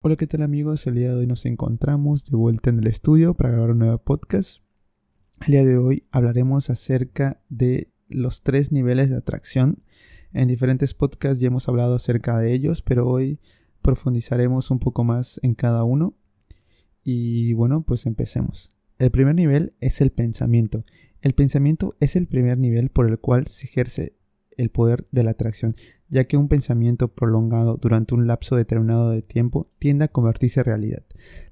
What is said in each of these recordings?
Hola, ¿qué tal amigos? El día de hoy nos encontramos de vuelta en el estudio para grabar un nuevo podcast. El día de hoy hablaremos acerca de los tres niveles de atracción. En diferentes podcasts ya hemos hablado acerca de ellos, pero hoy profundizaremos un poco más en cada uno. Y bueno, pues empecemos. El primer nivel es el pensamiento. El pensamiento es el primer nivel por el cual se ejerce el poder de la atracción, ya que un pensamiento prolongado durante un lapso determinado de tiempo tiende a convertirse en realidad.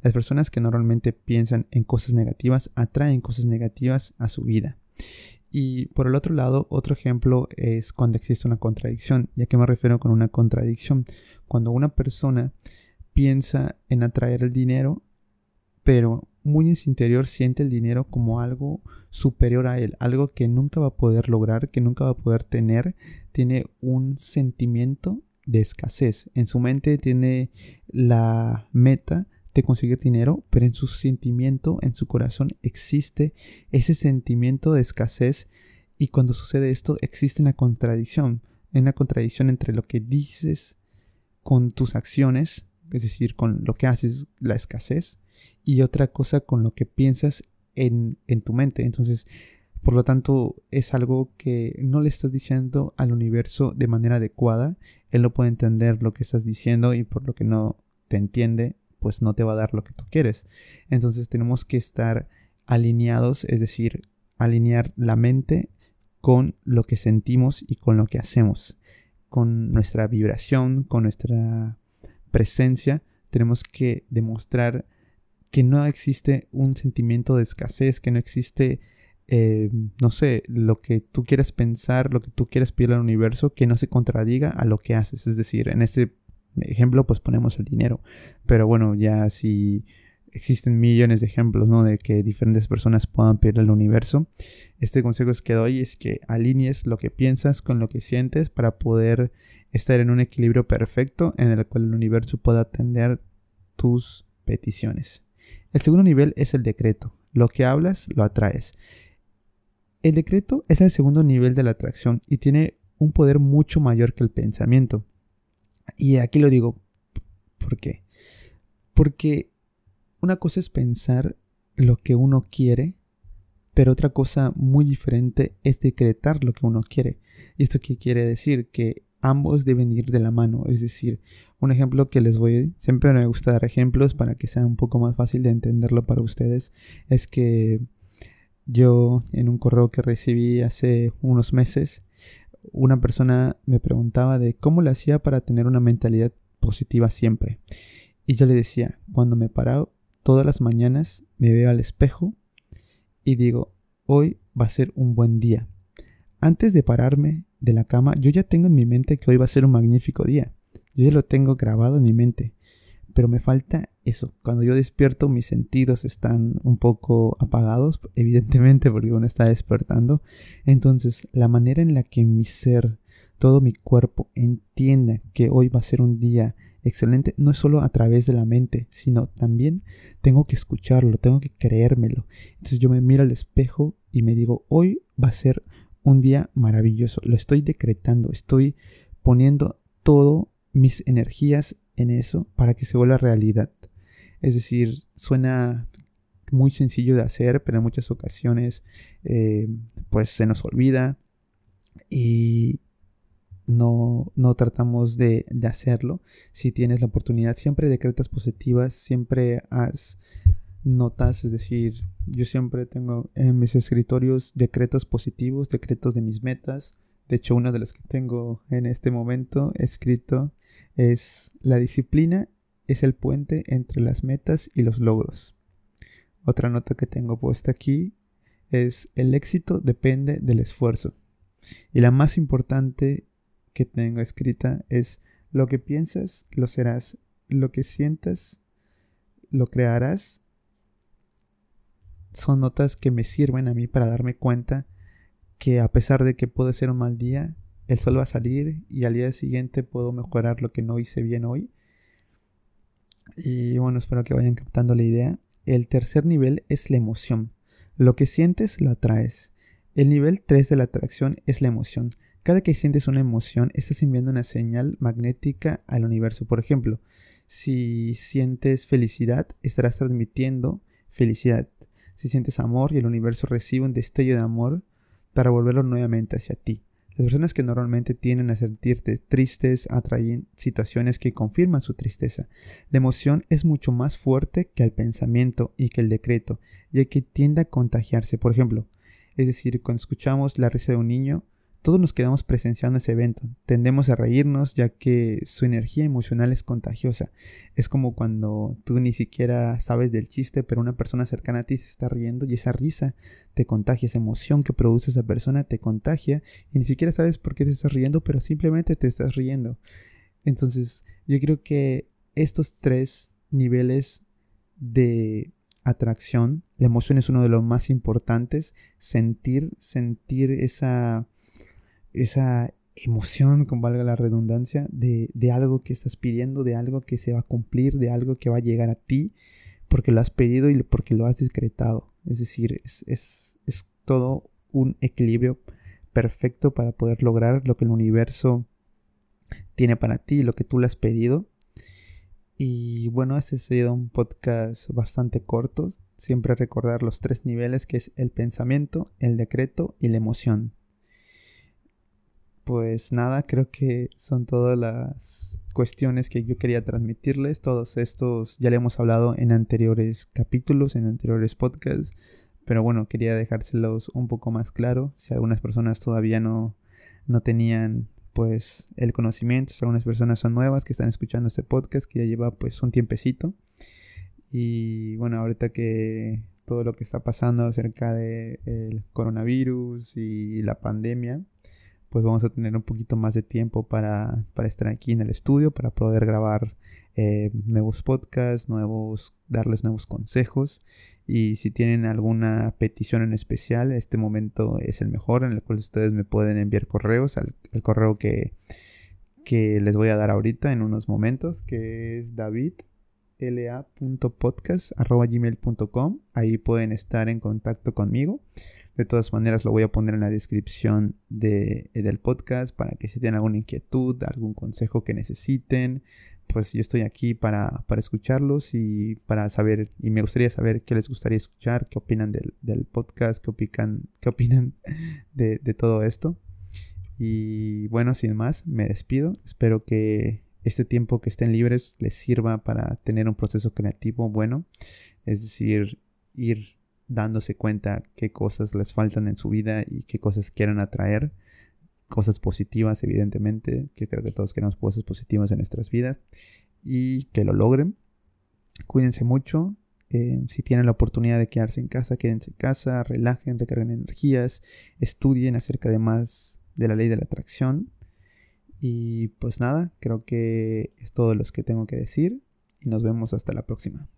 Las personas que normalmente piensan en cosas negativas atraen cosas negativas a su vida. Y por el otro lado, otro ejemplo es cuando existe una contradicción. ¿Y a qué me refiero con una contradicción? Cuando una persona piensa en atraer el dinero, pero muy en su interior siente el dinero como algo superior a él, algo que nunca va a poder lograr, que nunca va a poder tener, tiene un sentimiento de escasez. En su mente tiene la meta de conseguir dinero, pero en su sentimiento, en su corazón existe ese sentimiento de escasez y cuando sucede esto existe una contradicción, una contradicción entre lo que dices con tus acciones, es decir, con lo que haces, la escasez, y otra cosa con lo que piensas en, en tu mente. Entonces, por lo tanto, es algo que no le estás diciendo al universo de manera adecuada. Él no puede entender lo que estás diciendo y por lo que no te entiende, pues no te va a dar lo que tú quieres. Entonces tenemos que estar alineados, es decir, alinear la mente con lo que sentimos y con lo que hacemos, con nuestra vibración, con nuestra presencia, tenemos que demostrar que no existe un sentimiento de escasez, que no existe, eh, no sé, lo que tú quieres pensar, lo que tú quieres pedir al universo, que no se contradiga a lo que haces. Es decir, en este ejemplo, pues ponemos el dinero. Pero bueno, ya si existen millones de ejemplos, ¿no? De que diferentes personas puedan pedir al universo. Este consejo que doy es que alinees lo que piensas con lo que sientes para poder estar en un equilibrio perfecto en el cual el universo pueda atender tus peticiones. El segundo nivel es el decreto. Lo que hablas, lo atraes. El decreto es el segundo nivel de la atracción y tiene un poder mucho mayor que el pensamiento. Y aquí lo digo, ¿por qué? Porque una cosa es pensar lo que uno quiere, pero otra cosa muy diferente es decretar lo que uno quiere. ¿Y esto qué quiere decir? Que ambos deben ir de la mano. Es decir, un ejemplo que les voy, siempre me gusta dar ejemplos para que sea un poco más fácil de entenderlo para ustedes, es que yo en un correo que recibí hace unos meses, una persona me preguntaba de cómo le hacía para tener una mentalidad positiva siempre. Y yo le decía, cuando me paro todas las mañanas, me veo al espejo y digo, hoy va a ser un buen día. Antes de pararme de la cama, yo ya tengo en mi mente que hoy va a ser un magnífico día. Yo ya lo tengo grabado en mi mente. Pero me falta eso. Cuando yo despierto, mis sentidos están un poco apagados, evidentemente, porque uno está despertando. Entonces, la manera en la que mi ser, todo mi cuerpo, entienda que hoy va a ser un día excelente, no es solo a través de la mente, sino también tengo que escucharlo, tengo que creérmelo. Entonces, yo me miro al espejo y me digo, hoy va a ser un día maravilloso. Lo estoy decretando, estoy poniendo todas mis energías en eso para que se vuelva realidad. Es decir, suena muy sencillo de hacer, pero en muchas ocasiones eh, pues se nos olvida y no, no tratamos de, de, hacerlo. Si tienes la oportunidad, siempre decretas positivas, siempre haz notas, es decir, yo siempre tengo en mis escritorios decretos positivos, decretos de mis metas. De hecho, uno de los que tengo en este momento escrito es la disciplina es el puente entre las metas y los logros. Otra nota que tengo puesta aquí es el éxito depende del esfuerzo. Y la más importante que tengo escrita es lo que piensas, lo serás. Lo que sientas, lo crearás son notas que me sirven a mí para darme cuenta que a pesar de que puede ser un mal día, el sol va a salir y al día siguiente puedo mejorar lo que no hice bien hoy. Y bueno, espero que vayan captando la idea. El tercer nivel es la emoción. Lo que sientes lo atraes. El nivel 3 de la atracción es la emoción. Cada que sientes una emoción, estás enviando una señal magnética al universo. Por ejemplo, Si sientes felicidad, estarás transmitiendo felicidad. Si sientes amor y el universo recibe un destello de amor para volverlo nuevamente hacia ti. Las personas que normalmente tienden a sentirte tristes atraen situaciones que confirman su tristeza. La emoción es mucho más fuerte que el pensamiento y que el decreto, ya que tiende a contagiarse. Por ejemplo, es decir, cuando escuchamos la risa de un niño, todos nos quedamos presenciando ese evento. Tendemos a reírnos ya que su energía emocional es contagiosa. Es como cuando tú ni siquiera sabes del chiste, pero una persona cercana a ti se está riendo y esa risa te contagia, esa emoción que produce esa persona te contagia y ni siquiera sabes por qué te estás riendo, pero simplemente te estás riendo. Entonces, yo creo que estos tres niveles de atracción, la emoción es uno de los más importantes, sentir, sentir esa esa emoción, con valga la redundancia, de, algo que estás pidiendo, de algo que se va a cumplir, de algo que va a llegar a ti, porque lo has pedido y porque lo has discretado. Es decir, es, es todo un equilibrio perfecto para poder lograr lo que el universo tiene para ti, lo que tú le has pedido. Y bueno, este ha sido un podcast bastante corto. Siempre recordar los tres niveles que es el pensamiento, el decreto y la emoción pues nada, creo que son todas las cuestiones que yo quería transmitirles. Todos estos ya le hemos hablado en anteriores capítulos, en anteriores podcasts. Pero bueno, quería dejárselos un poco más claro. Si algunas personas todavía no, no tenían pues el conocimiento, si algunas personas son nuevas que están escuchando este podcast que ya lleva pues un tiempecito. Y bueno, ahorita que todo lo que está pasando acerca del coronavirus y la pandemia, pues vamos a tener un poquito más de tiempo para, estar aquí en el estudio, para poder grabar eh, nuevos podcasts, nuevos, darles nuevos consejos. Y si tienen alguna petición en especial, este momento es el mejor en el cual ustedes me pueden enviar correos al, correo que, que les voy a dar ahorita en unos momentos, que es David la.podcast.gmail.com. Ahí pueden estar en contacto conmigo. De todas maneras, lo voy a poner en la descripción de, del podcast para que si tienen alguna inquietud, algún consejo que necesiten, pues yo estoy aquí para, para escucharlos y para saber, y me gustaría saber qué les gustaría escuchar, qué opinan del, del podcast, qué opinan, qué opinan de, de todo esto. Y bueno, sin más, me despido. Espero que este tiempo que estén libres les sirva para tener un proceso creativo bueno, es decir, ir dándose cuenta qué cosas les faltan en su vida y qué cosas quieren atraer, cosas positivas evidentemente, que creo que todos queremos cosas positivas en nuestras vidas y que lo logren. Cuídense mucho, eh, si tienen la oportunidad de quedarse en casa, quédense en casa, relajen, recarguen energías, estudien acerca de más de la ley de la atracción y pues nada, creo que es todo lo que tengo que decir y nos vemos hasta la próxima.